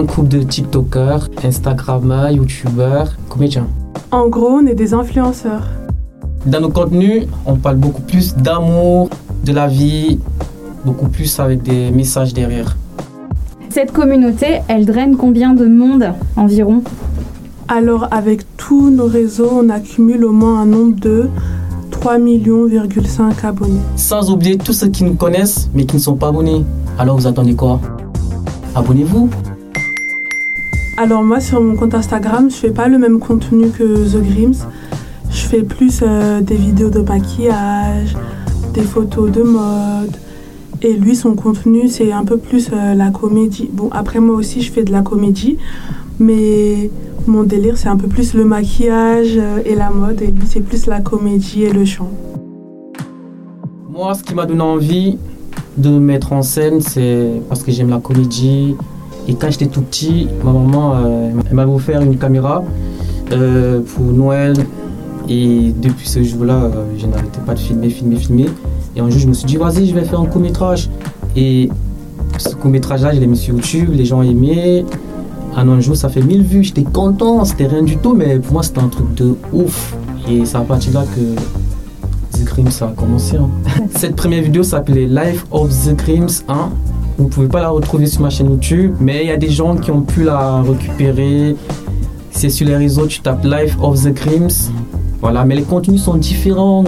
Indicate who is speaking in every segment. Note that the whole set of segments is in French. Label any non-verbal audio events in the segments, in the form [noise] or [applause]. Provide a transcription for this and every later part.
Speaker 1: un couple de TikTokers, Instagrammeurs, YouTubeurs, comédiens.
Speaker 2: En gros, on est des influenceurs.
Speaker 1: Dans nos contenus, on parle beaucoup plus d'amour, de la vie, beaucoup plus avec des messages derrière.
Speaker 3: Cette communauté, elle draine combien de monde environ?
Speaker 2: Alors avec tous nos réseaux, on accumule au moins un nombre de 3 millions abonnés.
Speaker 1: Sans oublier tous ceux qui nous connaissent mais qui ne sont pas abonnés. Alors vous attendez quoi? Abonnez-vous.
Speaker 2: Alors moi sur mon compte Instagram, je fais pas le même contenu que The Grims. Je fais plus euh, des vidéos de maquillage, des photos de mode. Et lui, son contenu, c'est un peu plus euh, la comédie. Bon, après, moi aussi, je fais de la comédie. Mais mon délire, c'est un peu plus le maquillage euh, et la mode. Et lui, c'est plus la comédie et le chant.
Speaker 1: Moi, ce qui m'a donné envie de me mettre en scène, c'est parce que j'aime la comédie. Et quand j'étais tout petit, ma maman, elle m'avait offert une caméra pour Noël et depuis ce jour-là, euh, je n'arrêtais pas de filmer, filmer, filmer. Et un jour, je me suis dit, vas-y, je vais faire un court-métrage. Et ce court-métrage-là, je l'ai mis sur YouTube, les gens aimaient. un jour, ça fait 1000 vues, j'étais content, c'était rien du tout, mais pour moi, c'était un truc de ouf. Et c'est à partir de là que The Crims a commencé. Hein. [laughs] Cette première vidéo s'appelait Life of the Crims 1. Vous ne pouvez pas la retrouver sur ma chaîne YouTube, mais il y a des gens qui ont pu la récupérer. C'est sur les réseaux, tu tapes Life of the Crims. Voilà, mais les contenus sont différents.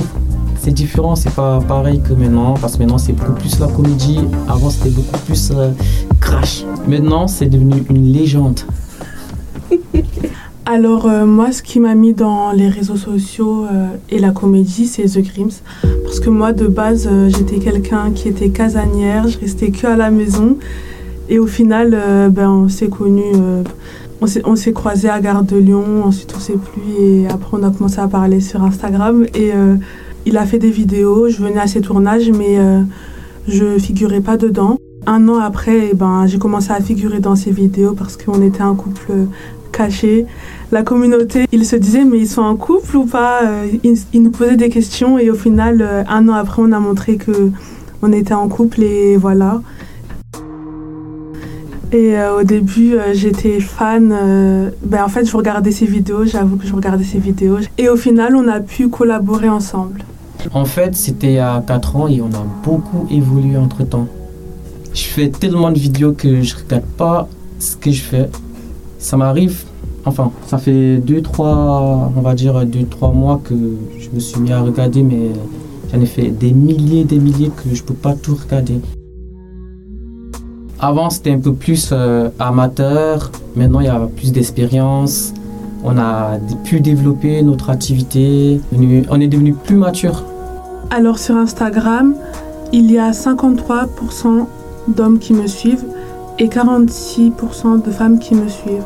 Speaker 1: C'est différent, c'est pas pareil que maintenant, parce que maintenant c'est beaucoup plus la comédie. Avant c'était beaucoup plus euh, crash. Maintenant c'est devenu une légende.
Speaker 2: Alors euh, moi, ce qui m'a mis dans les réseaux sociaux euh, et la comédie, c'est The Grims. Parce que moi, de base, j'étais quelqu'un qui était casanière, je restais que à la maison. Et au final, ben, on s'est connus on s'est croisés à Gare de Lyon, ensuite on s'est plus et après on a commencé à parler sur Instagram et euh, il a fait des vidéos, je venais à ses tournages mais euh, je figurais pas dedans. Un an après, eh ben, j'ai commencé à figurer dans ses vidéos parce qu'on était un couple caché. La communauté, ils se disaient mais ils sont en couple ou pas? Ils, ils, nous posaient des questions et au final, euh, un an après, on a montré que on était en couple et voilà. Et euh, au début, euh, j'étais fan. Euh, ben, en fait, je regardais ses vidéos, j'avoue que je regardais ses vidéos. Et au final, on a pu collaborer ensemble.
Speaker 1: En fait, c'était a 4 ans et on a beaucoup évolué entre temps. Je fais tellement de vidéos que je regarde pas ce que je fais. Ça m'arrive, enfin, ça fait 2-3, on va dire 2-3 mois que je me suis mis à regarder, mais j'en ai fait des milliers, des milliers que je peux pas tout regarder. Avant, c'était un peu plus euh, amateur. Maintenant, il y a plus d'expérience. On a pu développer notre activité. On est devenu plus mature.
Speaker 2: Alors, sur Instagram, il y a 53% d'hommes qui me suivent et 46% de femmes qui me suivent.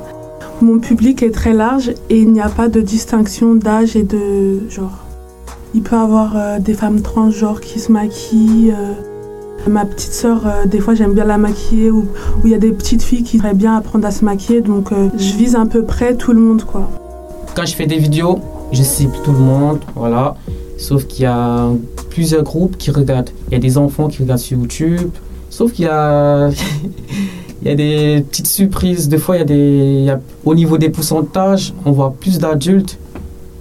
Speaker 2: Mon public est très large et il n'y a pas de distinction d'âge et de genre. Il peut y avoir euh, des femmes transgenres qui se maquillent. Euh, Ma petite sœur, euh, des fois, j'aime bien la maquiller ou il y a des petites filles qui aimeraient bien apprendre à se maquiller. Donc, je vise à peu près tout le monde, quoi.
Speaker 1: Quand je fais des vidéos, je cible tout le monde, voilà. Sauf qu'il y a plusieurs groupes qui regardent. Il y a des enfants qui regardent sur YouTube. Sauf qu'il y a, [laughs] il y a des petites surprises. Des fois, y a des, au niveau des pourcentages, on voit plus d'adultes.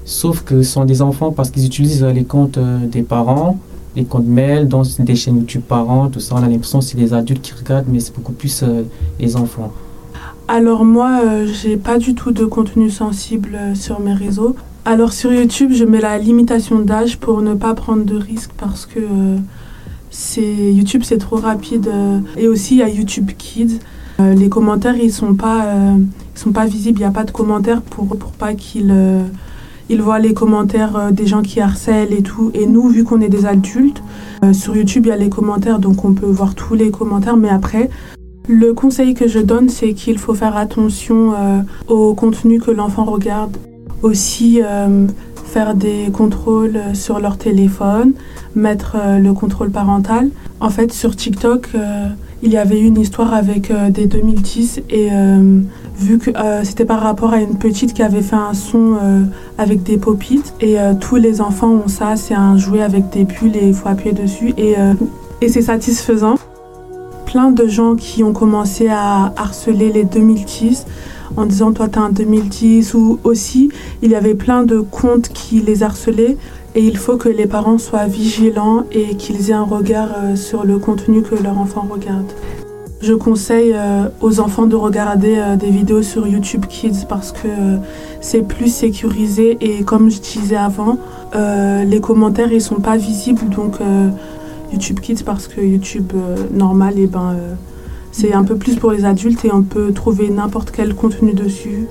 Speaker 1: Sauf que ce sont des enfants parce qu'ils utilisent les comptes euh, des parents les comptes mail, dans des chaînes YouTube parents, tout ça. On a l'impression que c'est les adultes qui regardent, mais c'est beaucoup plus euh, les enfants.
Speaker 2: Alors moi, euh, j'ai pas du tout de contenu sensible euh, sur mes réseaux. Alors sur YouTube, je mets la limitation d'âge pour ne pas prendre de risques parce que c'est YouTube c'est trop rapide et aussi il y a YouTube Kids. Les commentaires ils sont pas ils sont pas visibles, il n'y a pas de commentaires pour pour pas qu'ils ils voient les commentaires euh, des gens qui harcèlent et tout. Et nous, vu qu'on est des adultes, euh, sur YouTube, il y a les commentaires, donc on peut voir tous les commentaires. Mais après, le conseil que je donne, c'est qu'il faut faire attention euh, au contenu que l'enfant regarde. Aussi, faire des contrôles sur leur téléphone, mettre le contrôle parental. En fait, sur TikTok, il y avait eu une histoire avec des 2010 et vu que euh, c'était par rapport à une petite qui avait fait un son euh, avec des popites et euh, tous les enfants ont ça, c'est un jouet avec des bulles et il faut appuyer dessus et, et c'est satisfaisant. plein de gens qui ont commencé à harceler les 2010 en disant toi t'as un 2010 ou aussi il y avait plein de comptes qui les harcelaient et il faut que les parents soient vigilants et qu'ils aient un regard euh, sur le contenu que leur enfant regarde. Je conseille euh, aux enfants de regarder euh, des vidéos sur YouTube Kids parce que c'est plus sécurisé et comme je disais avant, les commentaires ils sont pas visibles donc YouTube Kids parce que YouTube normal et eh ben c'est un peu plus pour les adultes et on peut trouver n'importe quel contenu dessus.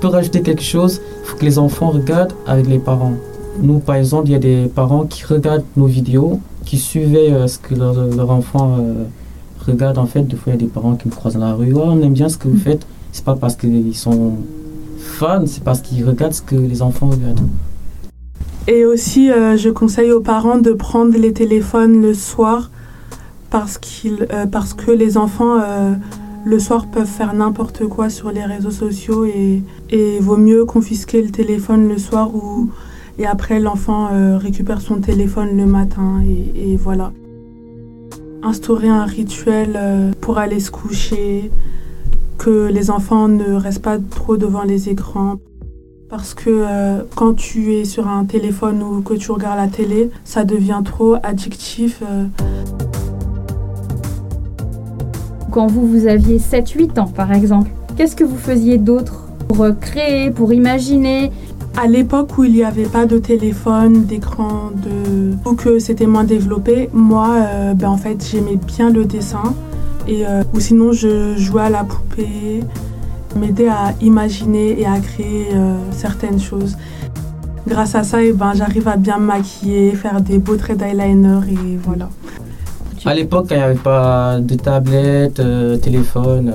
Speaker 1: Peux rajouter quelque chose, il faut que les enfants regardent avec les parents. Nous, par exemple, il y a des parents qui regardent nos vidéos, qui suivaient euh, ce que leur, enfant euh, regarde. En fait, des fois, il y a des parents qui me croisent dans la rue. Oh, on aime bien ce que vous mm. faites. C'est pas parce qu'ils sont fans, c'est parce qu'ils regardent ce que les enfants regardent.
Speaker 2: Et aussi, euh, je conseille aux parents de prendre les téléphones le soir parce, qu'ils, parce que les enfants, le soir, peuvent faire n'importe quoi sur les réseaux sociaux et, et vaut mieux confisquer le téléphone le soir ou et après, l'enfant euh, récupère son téléphone le matin et, voilà. Instaurer un rituel euh, pour aller se coucher, que les enfants ne restent pas trop devant les écrans. Parce que euh, quand tu es sur un téléphone ou que tu regardes la télé, ça devient trop addictif.
Speaker 3: Quand vous, vous aviez 7-8 ans, par exemple, qu'est-ce que vous faisiez d'autre pour créer, pour imaginer
Speaker 2: à l'époque où il n'y avait pas de téléphone, d'écran, de... ou que c'était moins développé, moi, euh, ben, en fait, j'aimais bien le dessin. Et, euh, ou sinon, je jouais à la poupée, m'aidait à imaginer et à créer euh, certaines choses. Grâce à ça, eh ben, j'arrive à bien me maquiller, faire des beaux traits d'eyeliner et voilà.
Speaker 1: À l'époque, il n'y avait pas de tablette, téléphone,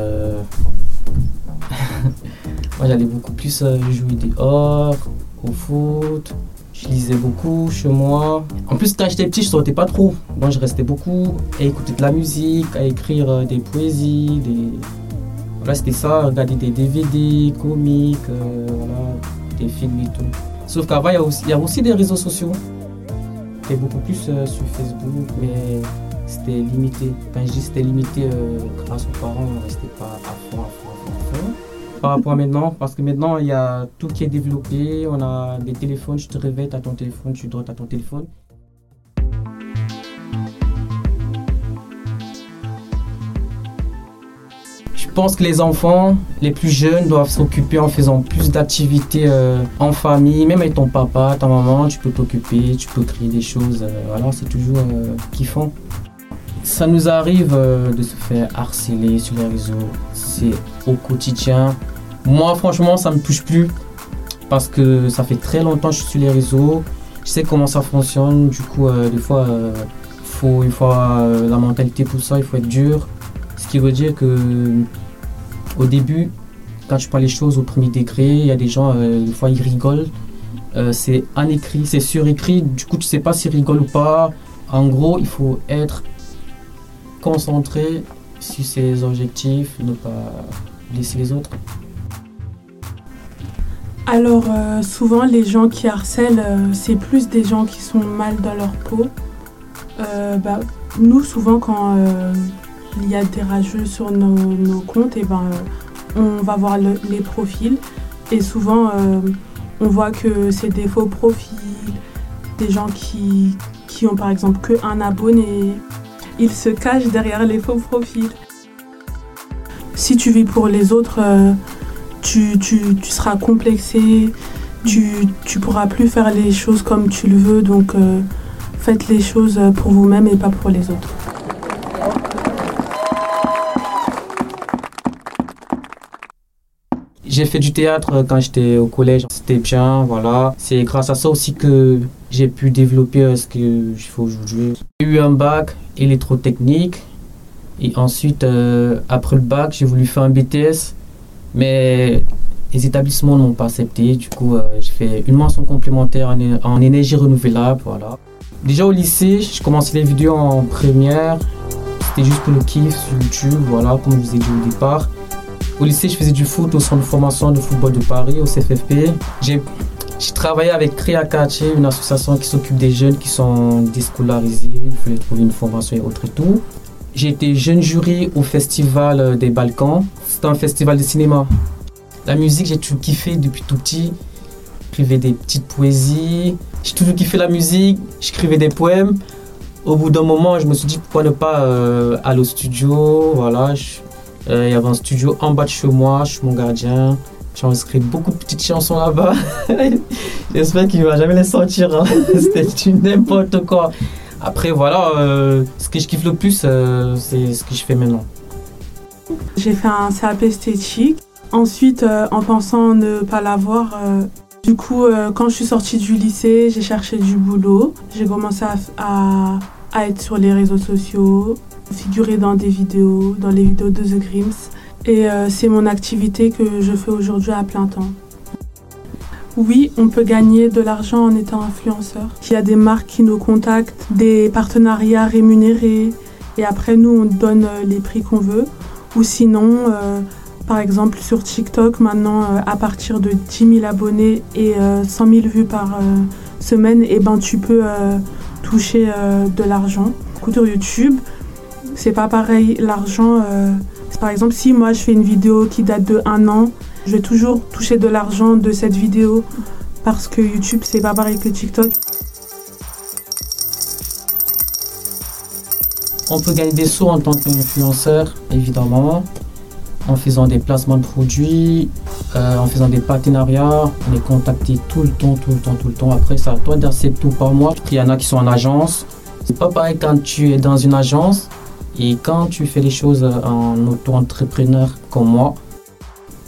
Speaker 1: j'allais beaucoup plus euh, jouer dehors, au foot. Je lisais beaucoup chez moi. En plus, quand j'étais petit, je sortais pas trop. Donc, je restais beaucoup à écouter de la musique, à écrire euh, des poésies, des. Voilà, c'était ça, regarder des DVD, comics, euh, voilà, des films et tout. Sauf qu'avant, il y, a aussi des réseaux sociaux. C'était beaucoup plus sur Facebook, mais c'était limité. Quand je dis c'était limité grâce aux parents, c'était pas à fond, à fond, à fond par rapport à maintenant, parce que maintenant, il y a tout qui est développé. On a des téléphones, tu te réveilles, as ton téléphone, tu dors, as ton téléphone. Je pense que les enfants, les plus jeunes, doivent s'occuper en faisant plus d'activités euh, en famille, même avec ton papa, ta maman, tu peux t'occuper, tu peux créer des choses. Euh, voilà, c'est toujours euh, kiffant. Ça nous arrive de se faire harceler sur les réseaux. C'est au quotidien. Moi, franchement, ça me touche plus parce que ça fait très longtemps que je suis sur les réseaux. Je sais comment ça fonctionne. Du coup, euh, des fois, euh, faut, il faut euh, la mentalité pour ça. Il faut être dur. Ce qui veut dire que au début, quand tu parles les choses au premier degré, il y a des gens, des fois, ils rigolent. c'est un écrit, c'est surécrit. Du coup, tu sais pas s'ils rigolent ou pas. En gros, il faut être concentré sur ses objectifs, ne pas laisser les autres.
Speaker 2: Alors euh, souvent les gens qui harcèlent, euh, c'est plus des gens qui sont mal dans leur peau. Euh, bah, nous souvent quand il y a des rageux sur nos, comptes, et eh ben, on va voir les profils et souvent on voit que c'est des faux profils, des gens qui, qui ont par exemple que un abonné. Ils se cachent derrière les faux profils. Si tu vis pour les autres, tu, seras complexé, tu, tu pourras plus faire les choses comme tu le veux, donc euh, faites les choses pour vous-même et pas pour les autres.
Speaker 1: J'ai fait du théâtre quand j'étais au collège, c'était bien, voilà. C'est grâce à ça aussi que j'ai pu développer euh, ce que je fais aujourd'hui. J'ai eu un bac électrotechnique et ensuite, euh, après le bac, j'ai voulu faire un BTS mais les établissements n'ont pas accepté. Du coup, euh, je fais une mention complémentaire en, énergie renouvelable. Voilà. Déjà au lycée, je commençais les vidéos en première. C'était juste pour le kiff sur YouTube, voilà, comme je vous ai dit au départ. Au lycée, je faisais du foot au centre de formation de football de Paris, au CFFP. J'ai travaillé avec Créa une association qui s'occupe des jeunes qui sont déscolarisés. Il fallait trouver une formation et autre et tout. J'ai été jeune jury au festival des Balkans. C'était un festival de cinéma. La musique, j'ai toujours kiffé depuis tout petit. J'écrivais des petites poésies. J'ai toujours kiffé la musique. J'écrivais des poèmes. Au bout d'un moment, je me suis dit pourquoi ne pas euh, aller au studio? Voilà, euh, il y avait un studio en bas de chez moi. Je suis mon gardien. J'ai enregistré beaucoup de petites chansons là-bas. [laughs] J'espère qu'il ne va jamais les sortir. Hein. [laughs] C'était n'importe quoi. Après, voilà, euh, ce que je kiffe le plus, c'est ce que je fais maintenant.
Speaker 2: J'ai fait un CAP esthétique. Ensuite, euh, en pensant ne pas l'avoir, du coup, quand je suis sortie du lycée, j'ai cherché du boulot. J'ai commencé à, à, être sur les réseaux sociaux, figurer dans des vidéos, dans les vidéos de The Grims. Et c'est mon activité que je fais aujourd'hui à plein temps. Oui, on peut gagner de l'argent en étant influenceur. Il y a des marques qui nous contactent, des partenariats rémunérés, et après nous on donne euh, les prix qu'on veut. Ou sinon, euh, par exemple sur TikTok, maintenant euh, à partir de 10 000 abonnés et 100 000 vues par semaine, et eh ben tu peux toucher de l'argent. Sur YouTube, c'est pas pareil. L'argent, par exemple si moi je fais une vidéo qui date de un an, je vais toujours toucher de l'argent de cette vidéo parce que YouTube, c'est pas pareil que TikTok.
Speaker 1: On peut gagner des sous en tant qu'influenceur, évidemment, en faisant des placements de produits, euh, en faisant des partenariats. On est contacté tout le temps, tout le temps, tout le temps. Après, ça toi d'accepter tout par mois. Il y en a qui sont en agence. C'est pas pareil quand tu es dans une agence et quand tu fais les choses en auto-entrepreneur comme moi.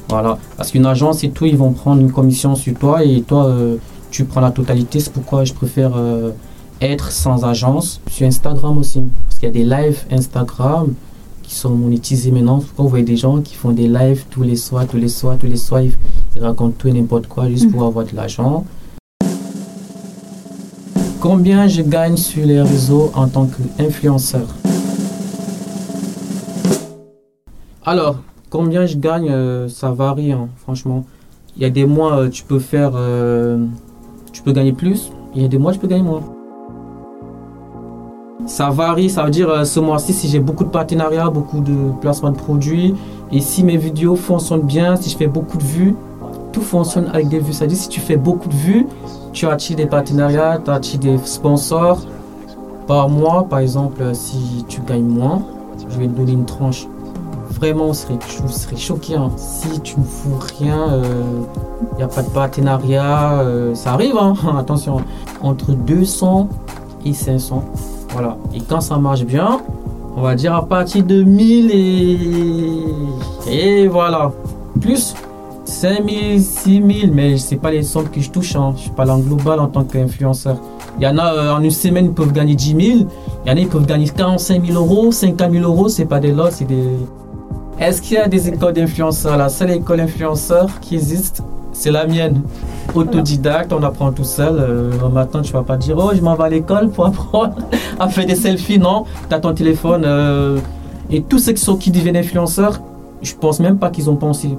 Speaker 1: Voilà. Parce qu'une agence et tout, ils vont prendre une commission sur toi et toi, euh, tu prends la totalité. C'est pourquoi je préfère euh, être sans agence. Sur Instagram aussi. Parce qu'il y a des lives Instagram qui sont monétisés maintenant. Vous voyez des gens qui font des lives tous les soirs, tous les soirs, tous les soirs. Ils racontent tout et n'importe quoi juste pour mm. avoir de l'argent. Combien je gagne sur les réseaux en tant qu'influenceur? Alors, Combien je gagne, euh, ça varie, hein, franchement. Il y a des mois, euh, tu peux faire. Euh, tu peux gagner plus. Il y a des mois, tu peux gagner moins. Ça varie, ça veut dire ce mois-ci, si j'ai beaucoup de partenariats, beaucoup de placements de produits, et si mes vidéos fonctionnent bien, si je fais beaucoup de vues, tout fonctionne avec des vues. Ça veut dire si tu fais beaucoup de vues, tu attires des partenariats, tu attires des sponsors. Par mois, par exemple, si tu gagnes moins, je vais te donner une tranche vraiment, je serais choqué. Hein. Si tu ne fous rien, il euh, n'y a pas de partenariat, euh, ça arrive, hein. [laughs] attention, entre 200 et 500. Voilà. Et quand ça marche bien, on va dire à partir de 1000 et, et voilà. Plus 5000, 6000, mais c'est pas les sommes que je touche. Hein. Je parle en global en tant qu'influenceur. Il y en a euh, en une semaine, ils peuvent gagner 10 000. Il y en a, ils peuvent gagner 45 000 euros, 50 000 euros. C'est pas des lots, c'est des, est-ce qu'il y a des écoles d'influenceurs La seule école d'influenceurs qui existe, c'est la mienne. Autodidacte, on apprend tout seul. Euh, matin, tu vas pas dire, oh, je m'en vais à l'école pour apprendre [laughs] à faire des selfies. Non, tu as ton téléphone. Euh, et tous ceux qui, deviennent influenceurs, je pense même pas qu'ils ont pensé.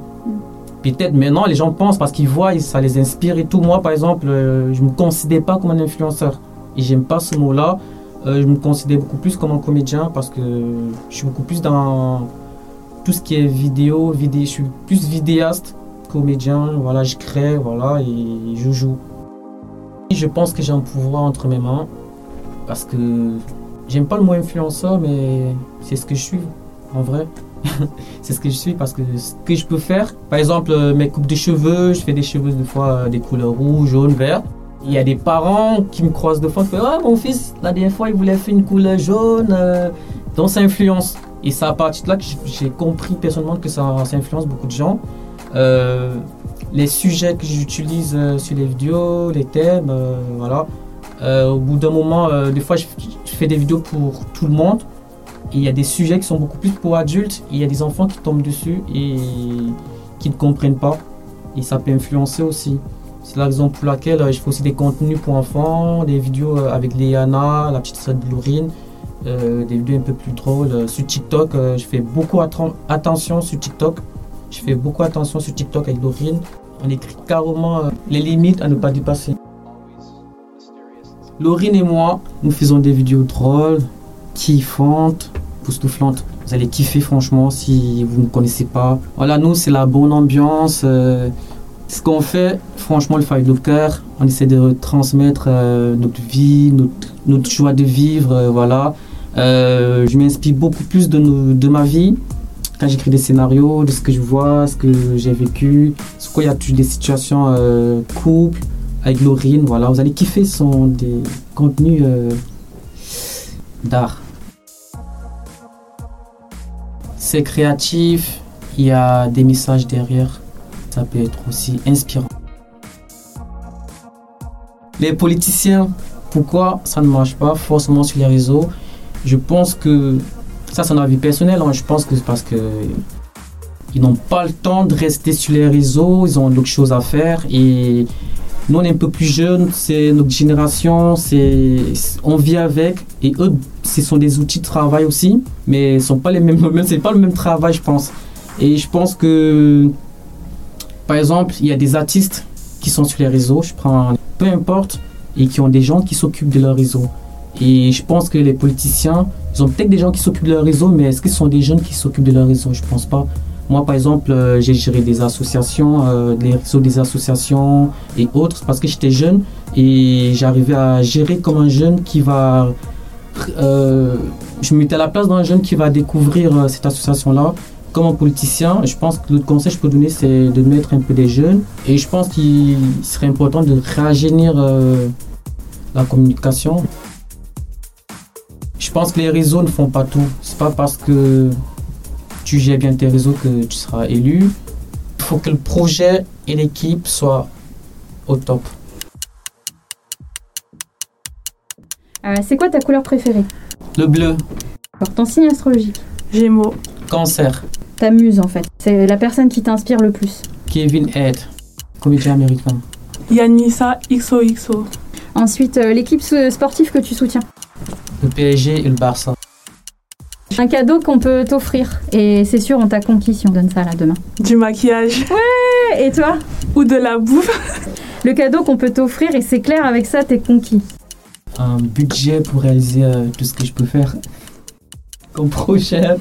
Speaker 1: Peut-être maintenant, les gens pensent parce qu'ils voient, ça les inspire et tout. Moi, par exemple, euh, je me considère pas comme un influenceur. Et j'aime pas ce mot-là. je me considère beaucoup plus comme un comédien parce que je suis beaucoup plus dans tout ce qui est vidéo, vidéo, je suis plus vidéaste, comédien, voilà, je crée, voilà, et je joue. Je pense que j'ai un pouvoir entre mes mains parce que j'aime pas le mot influenceur, mais c'est ce que je suis en vrai. [laughs] c'est ce que je suis parce que ce que je peux faire, par exemple, euh, mes coupes de cheveux, je fais des cheveux des fois euh, des couleurs rouge, jaune, vert. Il y a des parents qui me croisent de fois, qui font Ah, mon fils, la dernière fois, il voulait faire une couleur jaune. Euh, donc, ça influence. Et c'est à partir de là que j'ai compris personnellement que ça, influence beaucoup de gens. Euh, les sujets que j'utilise euh, sur les vidéos, les thèmes, euh, voilà. au bout d'un moment, des fois, je, fais des vidéos pour tout le monde. Il y a des sujets qui sont beaucoup plus pour adultes. il y a des enfants qui tombent dessus et qui ne comprennent pas. Et ça peut influencer aussi. C'est la raison pour laquelle je fais aussi des contenus pour enfants, des vidéos avec Léana, la petite sœur de Laurine. Euh, des vidéos un peu plus drôles. Sur TikTok, je fais beaucoup attention sur TikTok. Je fais beaucoup attention sur TikTok avec Dorine. On écrit carrément les limites à ne pas dépasser. Laurine et moi, nous faisons des vidéos drôles, kiffantes, époustouflante. Vous allez kiffer franchement si vous ne connaissez pas. Voilà, nous c'est la bonne ambiance. euh, ce qu'on fait, franchement, le Five Love Cœur, on essaie de transmettre euh, notre vie, notre, notre joie de vivre, euh, voilà. Euh, je m'inspire beaucoup plus de, de ma vie quand j'écris des scénarios, de ce que je vois, ce que j'ai vécu. C'est quoi, il y a des situations euh, couple avec Laurine, voilà. Vous allez kiffer, ce sont des contenus euh, d'art. C'est créatif, il y a des messages derrière. Ça peut être aussi inspirant. Les politiciens, pourquoi ça ne marche pas forcément sur les réseaux? Je pense que ça, c'est un avis personnel. hein. Je pense que c'est parce que ils n'ont pas le temps de rester sur les réseaux. Ils ont d'autres choses à faire et nous, on est un peu plus jeunes. C'est notre génération. C'est on vit avec et eux, ce sont des outils de travail aussi, mais ce sont pas les mêmes. [laughs] C'est pas le même travail, je pense. Et je pense que par exemple, il y a des artistes qui sont sur les réseaux, je prends peu importe, et qui ont des gens qui s'occupent de leur réseau. Et je pense que les politiciens, ils ont peut-être des gens qui s'occupent de leur réseau, mais est-ce que ce sont des jeunes qui s'occupent de leur réseau? Je pense pas. Moi, par exemple, euh, j'ai géré des associations, euh, les réseaux des associations et autres, parce que j'étais jeune et j'arrivais à gérer comme un jeune qui va. euh, je me mettais à la place d'un jeune qui va découvrir euh, cette association-là comme un politicien, je pense que le conseil que je peux donner, c'est de mettre un peu des jeunes. Et je pense qu'il serait important de euh, la communication. Je pense que les réseaux ne font pas tout. C'est pas parce que tu gères bien tes réseaux que tu seras élu. Il faut que le projet et l'équipe soient au top.
Speaker 3: Euh, c'est quoi ta couleur préférée?
Speaker 1: Le bleu,
Speaker 3: Alors, ton signe astrologique?
Speaker 2: Gémeaux.
Speaker 1: cancer,
Speaker 3: Ta muse, en fait. C'est la personne qui t'inspire le plus.
Speaker 1: Kevin Head, comédien américain.
Speaker 2: Yanissa XOXO.
Speaker 3: Ensuite, euh, l'équipe sportive que tu soutiens?
Speaker 1: Le PSG et le Barça.
Speaker 3: Un cadeau qu'on peut t'offrir. Et c'est sûr, on t'a conquis si on donne ça là demain.
Speaker 2: Du maquillage.
Speaker 3: Et toi?
Speaker 2: Ou de la bouffe. [laughs]
Speaker 3: Le cadeau qu'on peut t'offrir, et c'est clair, avec ça, t'es conquis.
Speaker 1: Un budget pour réaliser euh, tout ce que je peux faire comme projet.